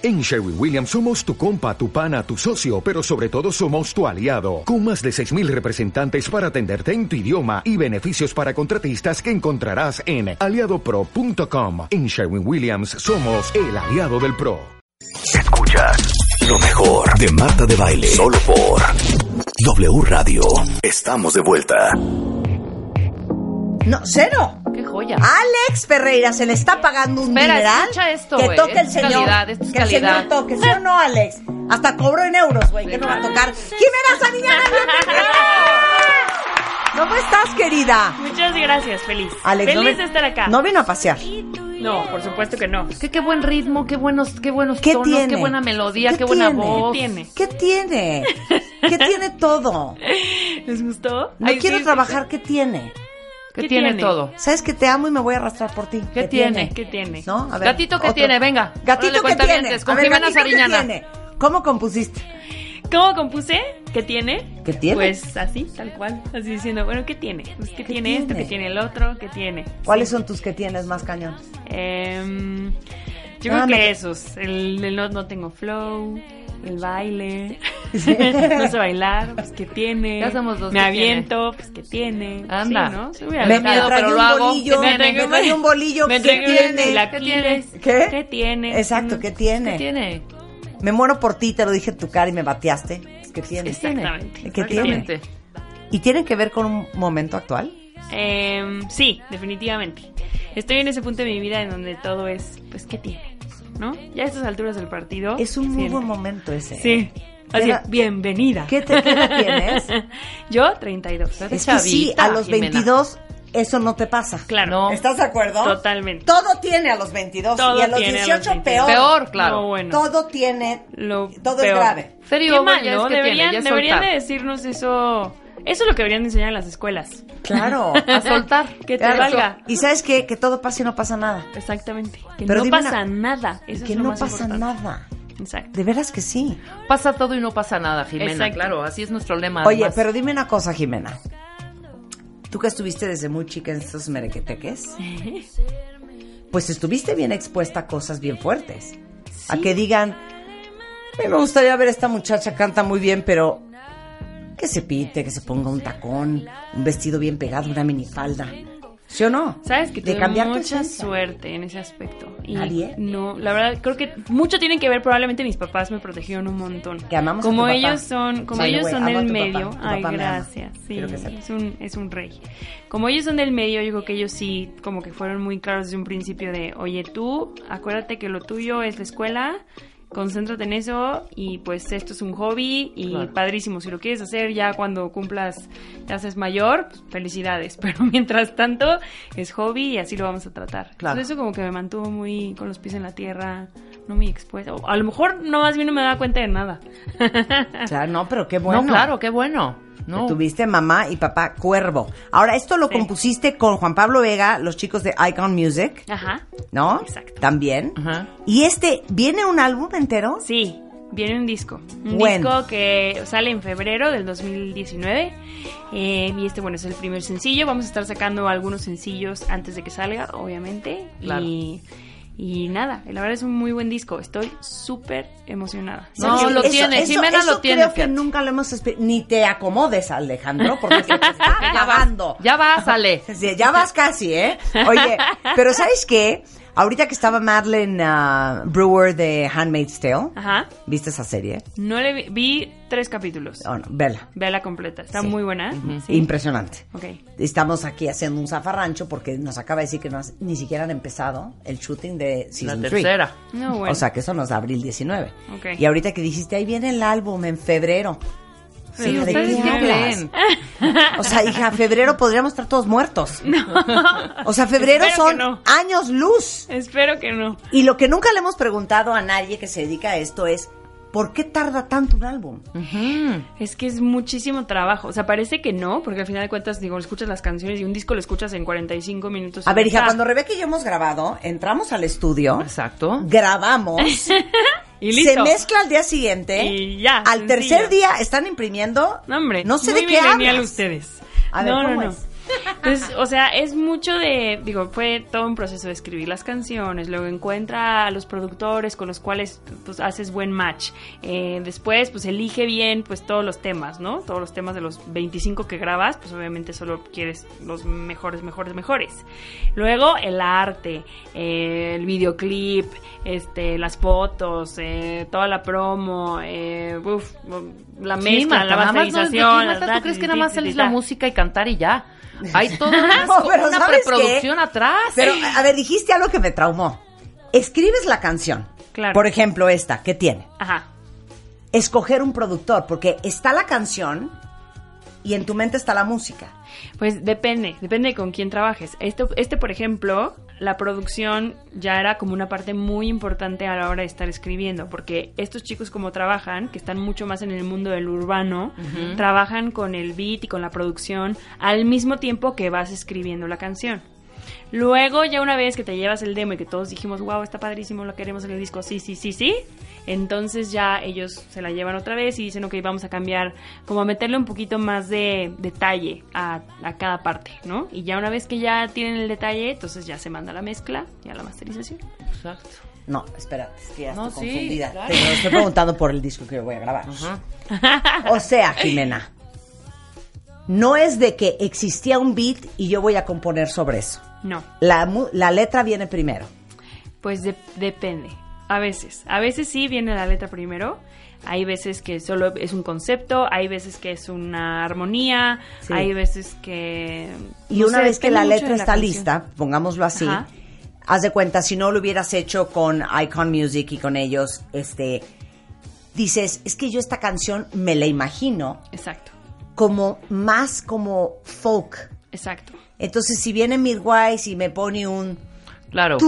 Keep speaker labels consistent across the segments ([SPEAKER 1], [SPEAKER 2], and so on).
[SPEAKER 1] En Sherwin Williams somos tu compa, tu pana, tu socio, pero sobre todo somos tu aliado, con más de 6.000 representantes para atenderte en tu idioma y beneficios para contratistas que encontrarás en aliadopro.com. En Sherwin Williams somos el aliado del PRO.
[SPEAKER 2] Escuchas lo mejor de Marta de Baile, solo por W Radio. Estamos de vuelta.
[SPEAKER 3] No, cero.
[SPEAKER 4] ¡Qué joya!
[SPEAKER 3] Alex Ferreira se le está pagando un
[SPEAKER 4] Espera,
[SPEAKER 3] dineral.
[SPEAKER 4] escucha esto,
[SPEAKER 3] que toque el
[SPEAKER 4] es
[SPEAKER 3] señor.
[SPEAKER 4] calidad, esto es
[SPEAKER 3] que el
[SPEAKER 4] calidad.
[SPEAKER 3] señor toque, ¿sí o no, Alex? Hasta cobró en euros, güey, que no va a tocar. Jimena Sariñana. ¿Cómo estás, querida?
[SPEAKER 5] Muchas gracias, feliz.
[SPEAKER 3] Alex,
[SPEAKER 5] feliz
[SPEAKER 3] no
[SPEAKER 5] de estar acá.
[SPEAKER 3] No vino a pasear.
[SPEAKER 5] No, por supuesto que no.
[SPEAKER 4] Es que qué buen ritmo, qué buenos, qué buenos
[SPEAKER 3] ¿Qué
[SPEAKER 4] tonos,
[SPEAKER 3] tiene?
[SPEAKER 4] qué buena melodía, qué, buena
[SPEAKER 3] tiene?
[SPEAKER 4] voz.
[SPEAKER 5] ¿Qué tiene?
[SPEAKER 3] ¿Qué tiene? ¿Qué tiene todo?
[SPEAKER 5] ¿Les gustó?
[SPEAKER 3] No
[SPEAKER 5] Ay,
[SPEAKER 3] quiero
[SPEAKER 5] sí,
[SPEAKER 3] trabajar, ¿qué tiene?
[SPEAKER 4] ¿Qué,
[SPEAKER 5] ¿Qué
[SPEAKER 4] tiene,
[SPEAKER 5] tiene?
[SPEAKER 4] todo?
[SPEAKER 3] ¿Sabes que te amo y me voy a arrastrar por ti?
[SPEAKER 4] ¿Qué tiene?
[SPEAKER 5] ¿Qué tiene?
[SPEAKER 3] ¿No? A ver,
[SPEAKER 4] Gatito, ¿qué
[SPEAKER 3] otro.
[SPEAKER 4] tiene? Venga.
[SPEAKER 3] Gatito, ¿qué
[SPEAKER 4] cuentavientes,
[SPEAKER 3] tiene?
[SPEAKER 4] Con
[SPEAKER 3] ver,
[SPEAKER 4] Jimena
[SPEAKER 3] ¿qué
[SPEAKER 4] Sariñana.
[SPEAKER 3] tiene? ¿Cómo compusiste?
[SPEAKER 5] ¿Cómo compuse? ¿Qué tiene?
[SPEAKER 3] ¿Qué tiene?
[SPEAKER 5] Pues así, tal cual. Así diciendo, bueno, ¿qué tiene? Pues, ¿qué,
[SPEAKER 3] ¿Qué
[SPEAKER 5] tiene,
[SPEAKER 3] tiene?
[SPEAKER 5] ¿Qué tiene el otro? ¿Qué tiene?
[SPEAKER 3] ¿Cuáles son tus que tienes más cañón?
[SPEAKER 5] Em, yo
[SPEAKER 3] Ah,
[SPEAKER 5] creo
[SPEAKER 3] me-
[SPEAKER 5] que esos. El, el no, no tengo flow, el baile. no sé bailar, pues ¿qué tiene?
[SPEAKER 4] Ya somos dos,
[SPEAKER 5] Me
[SPEAKER 4] ¿qué
[SPEAKER 5] aviento, pues ¿qué tiene?
[SPEAKER 4] Anda.
[SPEAKER 5] Sí, ¿no?
[SPEAKER 3] Me, me
[SPEAKER 4] pero lo
[SPEAKER 3] un
[SPEAKER 4] hago.
[SPEAKER 3] bolillo,
[SPEAKER 5] Me
[SPEAKER 3] me,
[SPEAKER 5] un
[SPEAKER 3] bolillo,
[SPEAKER 5] Me
[SPEAKER 3] ¿qué tiene?
[SPEAKER 5] un chilaquiles.
[SPEAKER 3] ¿Qué?
[SPEAKER 5] ¿Qué tiene?
[SPEAKER 3] Exacto, ¿qué tiene?
[SPEAKER 4] ¿Qué tiene?
[SPEAKER 3] Me muero por ti, te lo dije en tu cara y me bateaste. ¿Qué tiene?
[SPEAKER 5] Exactamente.
[SPEAKER 3] ¿Qué tiene? ¿Y tienen que ver con un momento actual?
[SPEAKER 5] Em, sí, definitivamente. Estoy en ese punto de mi vida en donde todo es, pues, ¿qué tiene? ¿No? Ya a estas alturas del partido.
[SPEAKER 3] Es un muy buen momento ese.
[SPEAKER 5] Sí. Así,
[SPEAKER 3] Era-
[SPEAKER 5] bienvenida.
[SPEAKER 3] ¿Qué, te, qué edad tienes?
[SPEAKER 5] Yo, 32.
[SPEAKER 3] Es que sí, a los
[SPEAKER 4] Jimena.
[SPEAKER 3] 22 eso no te pasa.
[SPEAKER 5] Claro.
[SPEAKER 4] No.
[SPEAKER 3] ¿Estás de acuerdo?
[SPEAKER 5] Totalmente.
[SPEAKER 3] Todo tiene a los 22
[SPEAKER 5] Todo
[SPEAKER 3] y a los
[SPEAKER 5] tiene a los
[SPEAKER 3] 18
[SPEAKER 5] 22.
[SPEAKER 3] peor.
[SPEAKER 4] Peor, claro.
[SPEAKER 5] No, bueno.
[SPEAKER 3] Todo tiene,
[SPEAKER 5] Lo
[SPEAKER 3] todo es grave.
[SPEAKER 4] Serio,
[SPEAKER 5] Qué mal,
[SPEAKER 4] es que
[SPEAKER 5] Deberían,
[SPEAKER 4] es
[SPEAKER 5] deberían de decirnos eso. Eso es lo que deberían de enseñar en las escuelas.
[SPEAKER 3] Claro.
[SPEAKER 4] A soltar.
[SPEAKER 5] Que te
[SPEAKER 3] Claro.
[SPEAKER 5] valga.
[SPEAKER 3] Y sabes qué? Que todo pasa y no pasa nada.
[SPEAKER 5] Exactamente. Que
[SPEAKER 3] Pero
[SPEAKER 5] no pasa
[SPEAKER 3] una-
[SPEAKER 5] nada. Eso
[SPEAKER 3] que
[SPEAKER 5] es lo
[SPEAKER 3] no
[SPEAKER 5] más
[SPEAKER 3] pasa
[SPEAKER 5] importante.
[SPEAKER 3] nada.
[SPEAKER 5] Exacto.
[SPEAKER 3] De veras que sí.
[SPEAKER 4] Pasa todo y no pasa nada, Jimena.
[SPEAKER 5] Exacto.
[SPEAKER 4] Claro, así es nuestro lema.
[SPEAKER 3] Oye,
[SPEAKER 4] además.
[SPEAKER 3] pero dime una cosa, Jimena. Tú que estuviste desde muy chica en estos merequeteques, pues estuviste bien expuesta a cosas bien fuertes. A que digan, a mí me gustaría ver a esta muchacha, canta muy bien, pero que se pite, que se ponga un tacón, un vestido bien pegado, una minifalda. ¿Sí o no?
[SPEAKER 5] Sabes que tuve
[SPEAKER 3] tu
[SPEAKER 5] mucha suerte en ese aspecto. Y
[SPEAKER 3] ¿Nadie?
[SPEAKER 5] No, la verdad creo que mucho tiene que ver. Probablemente mis papás me protegieron un montón.
[SPEAKER 3] Que amamos a
[SPEAKER 5] como
[SPEAKER 3] tu papá.
[SPEAKER 5] ellos son, como ellos son
[SPEAKER 3] a
[SPEAKER 5] del
[SPEAKER 3] tu papá.
[SPEAKER 5] medio.
[SPEAKER 3] Tu
[SPEAKER 5] Ay,
[SPEAKER 3] papá ama.
[SPEAKER 5] gracias. Sí, es un es un rey. Como ellos son del medio, yo creo que ellos sí como que fueron muy claros desde un principio de, oye tú, acuérdate que lo tuyo es la escuela. Concéntrate en eso y pues esto es un hobby y
[SPEAKER 4] Claro.
[SPEAKER 5] padrísimo. Si lo quieres hacer ya cuando cumplas, ya seas mayor, pues, felicidades. Pero mientras tanto es hobby y así lo vamos a tratar.
[SPEAKER 3] Claro.
[SPEAKER 5] Entonces eso como que me mantuvo muy con los pies en la tierra, no muy expuesta. O a lo mejor no más bien no me daba cuenta de nada.
[SPEAKER 3] Claro, no, pero qué bueno.
[SPEAKER 4] No, claro, qué bueno. No.
[SPEAKER 3] Tuviste mamá y papá cuervo. Ahora, esto lo
[SPEAKER 5] Sí.
[SPEAKER 3] compusiste con Juan Pablo Vega, los chicos de Icon Music,
[SPEAKER 5] Ajá.
[SPEAKER 3] ¿no?
[SPEAKER 5] Exacto.
[SPEAKER 3] También.
[SPEAKER 4] Ajá.
[SPEAKER 3] Y este, ¿viene un álbum entero?
[SPEAKER 5] Sí, viene un disco. Un
[SPEAKER 3] Bueno.
[SPEAKER 5] disco que sale en febrero del 2019. eh, y este, bueno, es el primer sencillo. Vamos a estar sacando algunos sencillos antes de que salga, obviamente.
[SPEAKER 4] Claro.
[SPEAKER 5] Y, y nada, la verdad es un muy buen disco. Estoy súper emocionada.
[SPEAKER 4] No, lo tiene, Jimena lo tiene,
[SPEAKER 3] Creo que nunca lo hemos Ni te acomodes, Alejandro, porque te está
[SPEAKER 4] Ya
[SPEAKER 3] acabando.
[SPEAKER 4] vas, ya vas, Ale.
[SPEAKER 3] Sí, ya vas casi, ¿eh? Oye, pero ¿sabes qué? Ahorita que estaba Madeleine ah, Brewer de Handmaid's Tale,
[SPEAKER 5] Ajá.
[SPEAKER 3] ¿viste esa serie?
[SPEAKER 5] No le vi, vi tres capítulos.
[SPEAKER 3] Oh, no, vela.
[SPEAKER 5] Vela completa. Está
[SPEAKER 3] Sí.
[SPEAKER 5] muy buena. Sí.
[SPEAKER 3] Impresionante.
[SPEAKER 5] Ok.
[SPEAKER 3] Estamos aquí haciendo un zafarrancho porque nos acaba de decir que no has- ni siquiera han empezado el shooting de
[SPEAKER 4] La
[SPEAKER 3] Season 3.
[SPEAKER 4] tercera.
[SPEAKER 5] No, bueno.
[SPEAKER 3] O sea, que eso nos da abril 19.
[SPEAKER 5] Ok.
[SPEAKER 3] Y ahorita que dijiste, ahí viene el álbum en febrero.
[SPEAKER 5] Sí,
[SPEAKER 3] Hija, ¿de
[SPEAKER 4] ¿Ustedes
[SPEAKER 3] qué
[SPEAKER 4] creen?
[SPEAKER 3] O sea, hija, febrero podríamos estar todos muertos. O sea, febrero
[SPEAKER 5] Espero
[SPEAKER 3] son
[SPEAKER 5] no.
[SPEAKER 3] años luz.
[SPEAKER 5] Espero que no.
[SPEAKER 3] Y lo que nunca le hemos preguntado a nadie que se dedica a esto es, ¿por qué tarda tanto un álbum?
[SPEAKER 5] Es que es muchísimo trabajo. O sea, parece que no, porque al final de cuentas, digo, escuchas las canciones y un disco lo escuchas en 45 minutos.
[SPEAKER 3] A ver, hija, cuando Rebeca y yo hemos grabado, entramos al estudio,
[SPEAKER 4] Exacto.
[SPEAKER 3] grabamos,
[SPEAKER 5] Y listo.
[SPEAKER 3] se mezcla al día siguiente,
[SPEAKER 5] Y ya,
[SPEAKER 3] al tercer día están imprimiendo,
[SPEAKER 5] No, hombre.
[SPEAKER 3] no sé
[SPEAKER 5] muy
[SPEAKER 3] de qué hablas.
[SPEAKER 5] ustedes.
[SPEAKER 3] A ver,
[SPEAKER 5] no,
[SPEAKER 3] ¿cómo
[SPEAKER 5] no, no.
[SPEAKER 3] es?
[SPEAKER 5] Entonces, o sea, es mucho de, digo, fue todo un proceso de escribir las canciones, luego encuentra a los productores con los cuales pues haces buen match. Eh, después, pues elige bien pues todos los temas, ¿no? Todos los temas de los 25 que grabas, pues obviamente solo quieres los mejores, mejores, mejores. Luego el arte, eh, el videoclip, este, las fotos, eh, toda la promo, eh, uf, la
[SPEAKER 4] Sí,
[SPEAKER 5] mezcla,
[SPEAKER 4] Marta,
[SPEAKER 5] la
[SPEAKER 4] no-
[SPEAKER 5] masterización. Las-
[SPEAKER 4] ¿Tú crees que nada más es la música y cantar y ya? Hay toda una,
[SPEAKER 3] No, pero
[SPEAKER 4] una
[SPEAKER 3] ¿sabes
[SPEAKER 4] preproducción
[SPEAKER 3] qué?
[SPEAKER 4] atrás.
[SPEAKER 3] Pero, a ver, dijiste algo que me traumó. Escribes la canción.
[SPEAKER 5] Claro.
[SPEAKER 3] Por ejemplo, esta, ¿qué tiene?
[SPEAKER 5] Ajá.
[SPEAKER 3] Escoger un productor, porque está la canción y en tu mente está la música.
[SPEAKER 5] Pues depende, depende de con quién trabajes. Esto, este, por ejemplo, la producción ya era como una parte muy importante a la hora de estar escribiendo, porque estos chicos como trabajan, que están mucho más en el mundo del urbano, trabajan con el beat y con la producción al mismo tiempo que vas escribiendo la canción. Luego, ya una vez que te llevas el demo y que todos dijimos, wow, está padrísimo, lo queremos en el disco, sí, sí, sí, sí, entonces ya ellos se la llevan otra vez y dicen, ok, vamos a cambiar, como a meterle un poquito más de detalle a, a cada parte, ¿no? Y ya una vez que ya tienen el detalle, entonces ya se manda la mezcla y a la masterización.
[SPEAKER 4] Exacto.
[SPEAKER 3] No, espera, es que ya
[SPEAKER 4] No,
[SPEAKER 3] estoy
[SPEAKER 4] sí,
[SPEAKER 3] confundida.
[SPEAKER 4] claro.
[SPEAKER 3] Te lo estoy preguntando por el disco que yo voy a grabar.
[SPEAKER 4] Ajá.
[SPEAKER 3] O sea, Jimena, no es de que existía un beat y yo voy a componer sobre eso.
[SPEAKER 5] No,
[SPEAKER 3] La, la letra viene primero.
[SPEAKER 5] pues de- depende. A veces, a veces sí viene la letra primero. Hay veces que solo es un concepto, hay veces que es una armonía,
[SPEAKER 3] Sí.
[SPEAKER 5] hay veces que...
[SPEAKER 3] Y
[SPEAKER 5] no
[SPEAKER 3] una
[SPEAKER 5] sé,
[SPEAKER 3] vez que la letra
[SPEAKER 5] la
[SPEAKER 3] está
[SPEAKER 5] canción.
[SPEAKER 3] lista, pongámoslo así,
[SPEAKER 5] Ajá.
[SPEAKER 3] haz de cuenta, si no lo hubieras hecho con Icon Music y con ellos, este, dices, es que yo esta canción me la imagino
[SPEAKER 5] Exacto,
[SPEAKER 3] como más como folk.
[SPEAKER 5] exacto.
[SPEAKER 3] Entonces, si viene Midwise y me pone un...
[SPEAKER 4] Claro.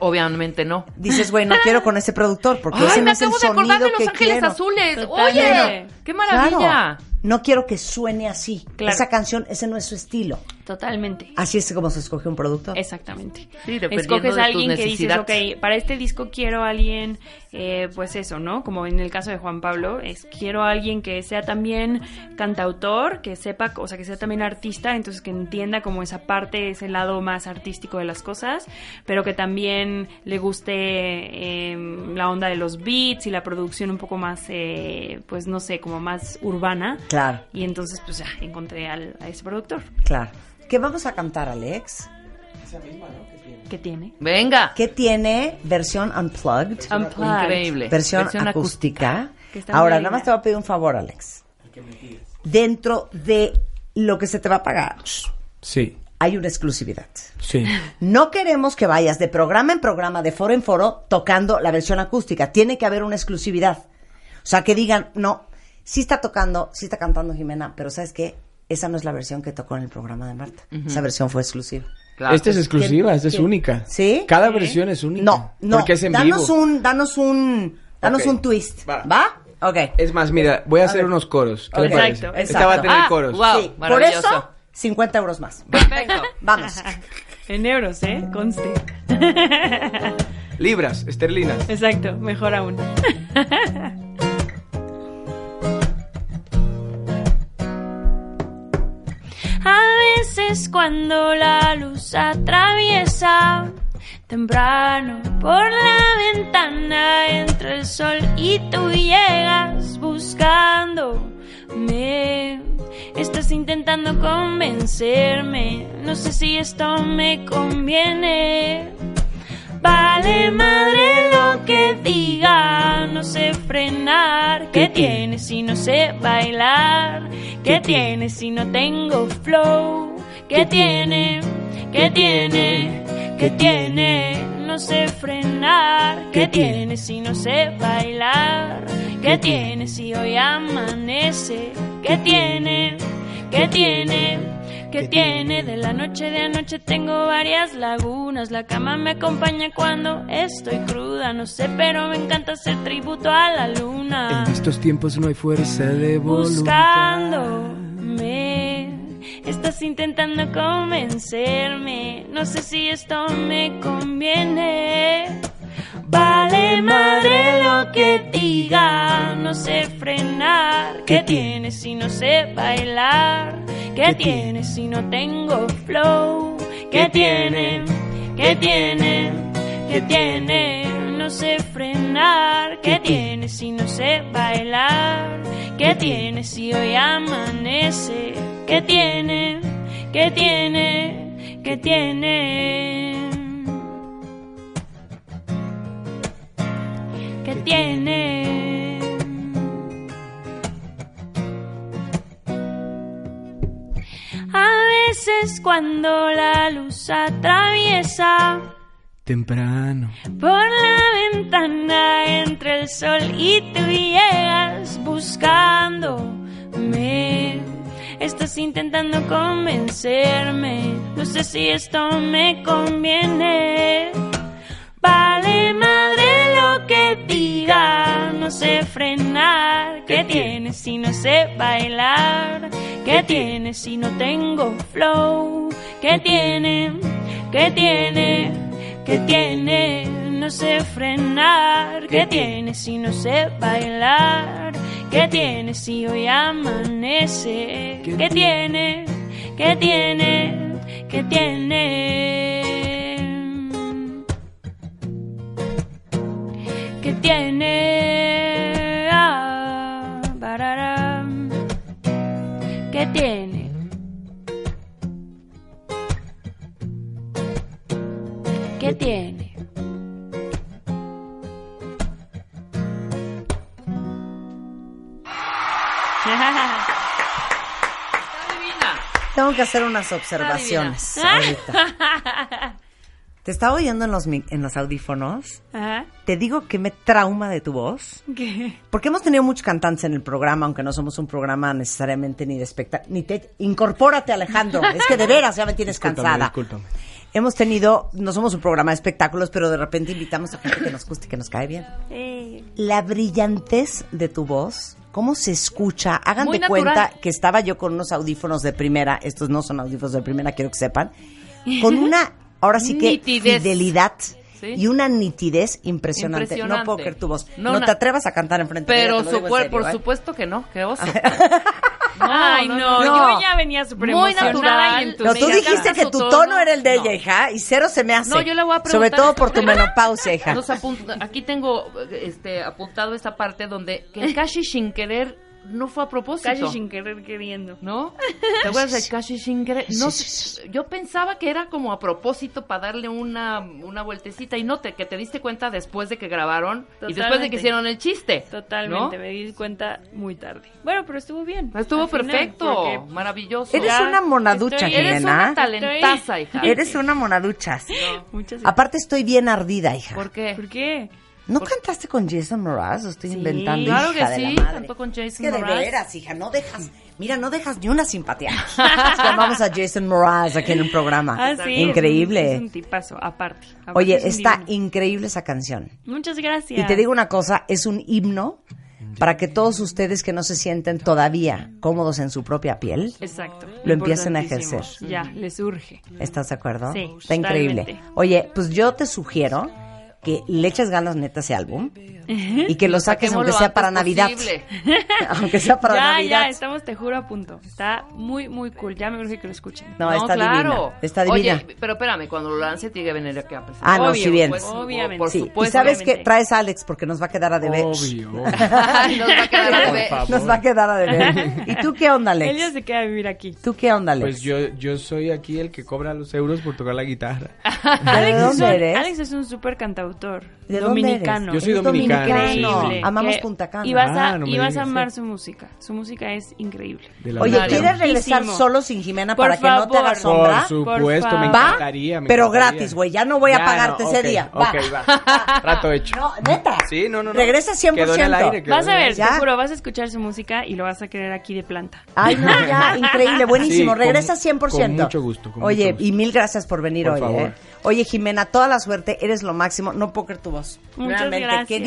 [SPEAKER 4] Obviamente no.
[SPEAKER 3] dices, güey, no quiero con ese productor porque
[SPEAKER 4] Ay,
[SPEAKER 3] ese no es el
[SPEAKER 4] acabo de acordar
[SPEAKER 3] sonido
[SPEAKER 4] de Los
[SPEAKER 3] que
[SPEAKER 4] Ángeles
[SPEAKER 3] quiero.
[SPEAKER 4] Azules.
[SPEAKER 5] Totalmente.
[SPEAKER 4] Oye, qué maravilla.
[SPEAKER 3] Claro, no quiero que suene así.
[SPEAKER 5] Claro.
[SPEAKER 3] Esa canción, ese no es su estilo.
[SPEAKER 5] Totalmente.
[SPEAKER 3] Así es como se escoge un productor.
[SPEAKER 5] Exactamente.
[SPEAKER 4] Sí,
[SPEAKER 5] Escoges a alguien que dices, ok, para este disco quiero a alguien, eh, pues eso, ¿no? Como en el caso de Juan Pablo, es quiero a alguien que sea también cantautor, que sepa, o sea, que sea también artista, entonces que entienda como esa parte, ese lado más artístico de las cosas, pero que también le guste eh, la onda de los beats y la producción un poco más, eh, pues no sé, como más urbana.
[SPEAKER 3] Claro,
[SPEAKER 5] Y entonces, pues ya, encontré al- a ese productor.
[SPEAKER 3] claro. ¿Qué vamos a cantar, Alex?
[SPEAKER 5] que tiene?
[SPEAKER 4] Venga.
[SPEAKER 3] ¿Qué tiene versión unplugged?
[SPEAKER 5] Unplugged.
[SPEAKER 4] Increíble.
[SPEAKER 3] Versión,
[SPEAKER 4] acústica.
[SPEAKER 3] Ahora, nada más te voy a pedir un favor, Alex. Dentro de lo que se te va a pagar,
[SPEAKER 6] Sí,
[SPEAKER 3] hay una exclusividad.
[SPEAKER 6] sí.
[SPEAKER 3] No queremos que vayas de programa en programa, de foro en foro, tocando la versión acústica. Tiene que haber una exclusividad. O sea, que digan, no, sí está tocando, sí está cantando Jimena, pero ¿sabes qué? Esa no es la versión que tocó en el programa de Marta. Esa versión fue exclusiva.
[SPEAKER 4] Claro.
[SPEAKER 6] esta es exclusiva, esta es
[SPEAKER 3] ¿Quién?
[SPEAKER 6] única.
[SPEAKER 3] ¿Sí?
[SPEAKER 6] Cada versión es única.
[SPEAKER 3] No, no.
[SPEAKER 6] Porque es en
[SPEAKER 3] danos
[SPEAKER 6] vivo.
[SPEAKER 3] un, danos un, danos un twist. ¿Va?
[SPEAKER 6] va.
[SPEAKER 3] Ok.
[SPEAKER 6] Es más, mira, voy a, hacer unos coros. ¿Qué
[SPEAKER 3] Ok.
[SPEAKER 6] le parece?
[SPEAKER 5] Exacto,
[SPEAKER 6] Esta va a tener
[SPEAKER 4] Ah,
[SPEAKER 6] coros.
[SPEAKER 4] wow.
[SPEAKER 3] sí, por
[SPEAKER 4] maravilloso.
[SPEAKER 3] eso, 50 euros más.
[SPEAKER 4] Perfecto.
[SPEAKER 3] Vamos.
[SPEAKER 5] En euros, ¿eh? Conste.
[SPEAKER 6] Libras, esterlinas.
[SPEAKER 5] Exacto, mejor aún. veces cuando la luz atraviesa temprano por la ventana entra el sol y tú llegas buscándome. Estás intentando convencerme, no sé si esto me conviene. Vale madre lo que diga, no sé frenar. ¿Qué tiene si no sé bailar? ¿Qué tiene si no tengo flow? ¿Qué tiene? ¿Qué tiene? ¿Qué tiene? No sé frenar. ¿Qué tiene si no sé bailar? ¿Qué tiene si hoy amanece? ¿Qué tiene? ¿Qué tiene? ¿Qué tiene? De la noche de anoche tengo varias lagunas. La cama me acompaña cuando estoy cruda. No sé, pero me encanta hacer tributo a la luna.
[SPEAKER 6] En estos tiempos no hay fuerza de voluntad.
[SPEAKER 5] Buscándome. Estás intentando convencerme. No sé si esto me conviene. Vale madre lo que diga. No sé frenar. ¿Qué tiene si no sé bailar? ¿Qué tiene si no tengo flow? ¿Qué tiene? ¿Qué tiene? ¿Qué tiene? No sé frenar. ¿Qué tiene si no sé bailar? ¿Qué tiene si hoy amanece? ¿Qué tiene? ¿Qué tiene? ¿Qué tiene? ¿Qué tiene? A veces cuando la luz atraviesa
[SPEAKER 6] Temprano.
[SPEAKER 5] por la ventana entre el sol y tú llegas buscándome. Estás intentando convencerme. No sé si esto me conviene. Vale madre lo que diga. No sé frenar. ¿Qué tiene si no sé bailar? ¿Qué tiene si no tengo flow? ¿Qué tiene? ¿Qué tiene? ¿Qué tiene? No sé frenar. ¿Qué tiene si no sé bailar? ¿Qué tiene si hoy amanece? ¿Qué tiene? ¿Qué tiene? ¿Qué tiene? ¿Qué tiene? Ah, bararam. ¿Qué tiene? Tiene?
[SPEAKER 3] Tengo que hacer unas observaciones ahorita. Te estaba oyendo en los, mi- en los audífonos.
[SPEAKER 5] Ajá.
[SPEAKER 3] Te digo que me trauma de tu voz.
[SPEAKER 5] ¿Qué?
[SPEAKER 3] Porque hemos tenido muchos cantantes en el programa, aunque no somos un programa necesariamente ni de espectáculo. Ni te... Incorpórate, Alejandro. Es que de veras ya me tienes
[SPEAKER 6] Discúlpame,
[SPEAKER 3] cansada.
[SPEAKER 6] discúlpame.
[SPEAKER 3] Hemos tenido, no somos un programa de espectáculos, pero de repente invitamos a gente que nos guste y que nos cae bien. La brillantez de tu voz, cómo se escucha. Hagan de cuenta que estaba yo con unos audífonos de primera, estos no son audífonos de primera, quiero que sepan, con una, ahora sí que
[SPEAKER 4] Nitidez.
[SPEAKER 3] fidelidad.
[SPEAKER 4] Sí.
[SPEAKER 3] Y una nitidez impresionante. No puedo creer tu voz. No, te atrevas a cantar enfrente de
[SPEAKER 4] Pero
[SPEAKER 3] ella, te lo digo en serio,
[SPEAKER 4] por
[SPEAKER 3] ¿eh?
[SPEAKER 4] supuesto que no, qué oso.
[SPEAKER 5] Ay, no,
[SPEAKER 3] no.
[SPEAKER 5] yo ya venía súper
[SPEAKER 4] Muy
[SPEAKER 5] emocionada
[SPEAKER 4] natural.
[SPEAKER 5] y
[SPEAKER 3] No, tú dijiste que tu
[SPEAKER 4] tono.
[SPEAKER 3] tono era el de ella, hija, y cero se me hace.
[SPEAKER 4] No, yo le voy a
[SPEAKER 3] Sobre
[SPEAKER 4] preguntar-
[SPEAKER 3] todo por tu menopausia, hija.
[SPEAKER 4] Aquí tengo este apuntado esta parte donde que el Kashi sin querer no fue a propósito.
[SPEAKER 5] Casi sin querer queriendo.
[SPEAKER 4] ¿No? ¿Te acuerdas del Kashi sin querer? No, yo pensaba que era como a propósito para darle una, una vueltecita y no te, que te diste cuenta después de que grabaron y después de que hicieron el chiste.
[SPEAKER 5] Totalmente,
[SPEAKER 4] ¿no?
[SPEAKER 5] me di cuenta muy tarde. Bueno, pero estuvo bien.
[SPEAKER 4] Estuvo
[SPEAKER 5] al final,
[SPEAKER 4] perfecto,
[SPEAKER 5] porque
[SPEAKER 4] maravilloso.
[SPEAKER 3] Eres
[SPEAKER 5] Ya,
[SPEAKER 3] una monaducha,
[SPEAKER 5] estoy-
[SPEAKER 4] Eres una talentaza, hija.
[SPEAKER 3] Eres una monaduchas.
[SPEAKER 5] Muchas
[SPEAKER 3] Aparte estoy bien ardida, hija.
[SPEAKER 4] ¿Por qué?
[SPEAKER 5] ¿Por qué?
[SPEAKER 3] ¿No cantaste con Jason Mraz? ¿O estoy
[SPEAKER 5] Sí,
[SPEAKER 3] inventando,
[SPEAKER 4] claro
[SPEAKER 3] hija
[SPEAKER 4] que
[SPEAKER 3] de la madre?
[SPEAKER 4] cantó con Jason
[SPEAKER 3] Es que de veras, hija, no dejas... Mira, no dejas ni una simpatía. Llamamos a Jason Mraz aquí en el programa.
[SPEAKER 5] Ah, sí.
[SPEAKER 3] Increíble.
[SPEAKER 5] Es un tipazo, aparte. Aparte
[SPEAKER 3] Oye,
[SPEAKER 5] es
[SPEAKER 3] está increíble esa canción.
[SPEAKER 5] Muchas gracias.
[SPEAKER 3] Y te digo una cosa, es un himno para que todos ustedes que no se sienten todavía cómodos en su propia piel,
[SPEAKER 5] Exacto.
[SPEAKER 3] Lo empiecen a ejercer.
[SPEAKER 5] Ya, les urge.
[SPEAKER 3] ¿estás de acuerdo?
[SPEAKER 5] Sí,
[SPEAKER 3] Está increíble. Oye, pues yo te sugiero que le eches ganas neta ese álbum y que lo saques aunque sea para Navidad. aunque sea para
[SPEAKER 5] ya,
[SPEAKER 3] Navidad.
[SPEAKER 5] ya, estamos, te juro, a punto. Está muy, muy cool. Ya me urge que lo escuchen.
[SPEAKER 3] No, está divina. Está divina.
[SPEAKER 4] Oye, pero espérame, cuando lo lance tiene que venir aquí a presentar.
[SPEAKER 3] Ah, no, sí bien.
[SPEAKER 5] pues, obviamente.
[SPEAKER 4] Por
[SPEAKER 3] Sí, y
[SPEAKER 4] supuesto.
[SPEAKER 3] sabes que traes a Alex porque nos va a quedar a deber.
[SPEAKER 6] Obvio.
[SPEAKER 4] Nos va a quedar a deber.
[SPEAKER 3] Nos va a quedar a deber. ¿Y tú qué onda,
[SPEAKER 5] Él ya
[SPEAKER 3] Alex?
[SPEAKER 5] se queda a vivir aquí.
[SPEAKER 3] ¿Tú qué onda, Alex?
[SPEAKER 6] Pues yo, yo soy aquí el que cobra los euros por tocar la guitarra.
[SPEAKER 3] ¿De
[SPEAKER 5] es
[SPEAKER 3] dónde
[SPEAKER 5] un,
[SPEAKER 3] eres?
[SPEAKER 5] Alex es un súper cantautor.
[SPEAKER 3] ¿De dónde eres?
[SPEAKER 5] dominicano.
[SPEAKER 6] Yo soy dominicano,
[SPEAKER 5] Increíble.
[SPEAKER 3] Amamos
[SPEAKER 5] Que-
[SPEAKER 3] Punta Cana.
[SPEAKER 5] Y vas a,
[SPEAKER 6] Ah, no me
[SPEAKER 5] y vas a
[SPEAKER 6] digas.
[SPEAKER 5] amar su música. Su música es increíble.
[SPEAKER 6] De la
[SPEAKER 3] Oye. ¿quieres regresar
[SPEAKER 5] Muchísimo.
[SPEAKER 3] solo sin Jimena
[SPEAKER 5] Por
[SPEAKER 3] para que no te haga sombra?
[SPEAKER 6] Por supuesto, me.
[SPEAKER 3] ¿Va?
[SPEAKER 6] encantaría. me
[SPEAKER 3] Pero
[SPEAKER 6] encantaría.
[SPEAKER 3] gratis, güey. Ya no voy a
[SPEAKER 6] Ya,
[SPEAKER 3] pagarte
[SPEAKER 6] no,
[SPEAKER 3] ese día.
[SPEAKER 6] Ok, va. Trato hecho.
[SPEAKER 3] No, neta.
[SPEAKER 6] Sí, no, no, no.
[SPEAKER 3] Regresa 100%.
[SPEAKER 6] Quedó en el aire, quedó
[SPEAKER 5] Vas a ver, juro, vas a escuchar su música y lo vas a querer aquí de planta.
[SPEAKER 3] Ay, no, ya, increíble, buenísimo. Regresa 100%.
[SPEAKER 6] con mucho gusto,
[SPEAKER 3] Oye, y mil gracias por venir hoy. ¿eh? Oye, Jimena, toda la suerte, eres lo máximo. No puedo creer tu voz.
[SPEAKER 5] Muchas
[SPEAKER 3] Realmente, qué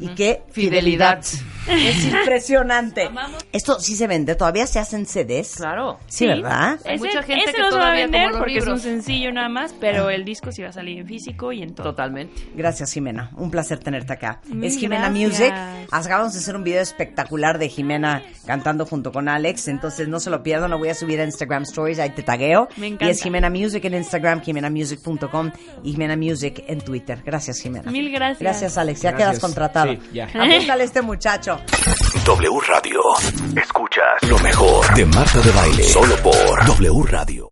[SPEAKER 3] y qué fidelidad.
[SPEAKER 4] Fidelidad.
[SPEAKER 3] Es impresionante. Esto sí se vende, todavía se hacen CDs.
[SPEAKER 4] Claro.
[SPEAKER 3] Sí, ¿verdad?
[SPEAKER 4] Hay
[SPEAKER 5] Ese,
[SPEAKER 4] mucha gente
[SPEAKER 5] ese
[SPEAKER 4] que
[SPEAKER 5] no se va a vender
[SPEAKER 4] los
[SPEAKER 5] porque es un sencillo nada más, pero el disco sí va a salir en físico y en todo.
[SPEAKER 4] Totalmente.
[SPEAKER 3] Gracias, Jimena. Un placer tenerte acá.
[SPEAKER 5] Mil
[SPEAKER 3] es Jimena
[SPEAKER 5] gracias.
[SPEAKER 3] Music. Acabamos de hacer un video espectacular de Jimena cantando junto con Alex. Entonces no se lo pierdan. Lo voy a subir a Instagram Stories. Ahí te tagueo.
[SPEAKER 5] Me
[SPEAKER 3] Y
[SPEAKER 5] encanta.
[SPEAKER 3] es Jimena Music en Instagram, jimenamusic.com y Jimena Music en Twitter. Gracias, Jimena.
[SPEAKER 5] Mil gracias.
[SPEAKER 3] Gracias, Alex. Ya
[SPEAKER 6] Gracias.
[SPEAKER 3] quedas contratado.
[SPEAKER 6] Sí, ya.
[SPEAKER 3] Apúntale a este muchacho.
[SPEAKER 2] W Radio. Escuchas lo mejor de Marta de Baile. Solo por W Radio.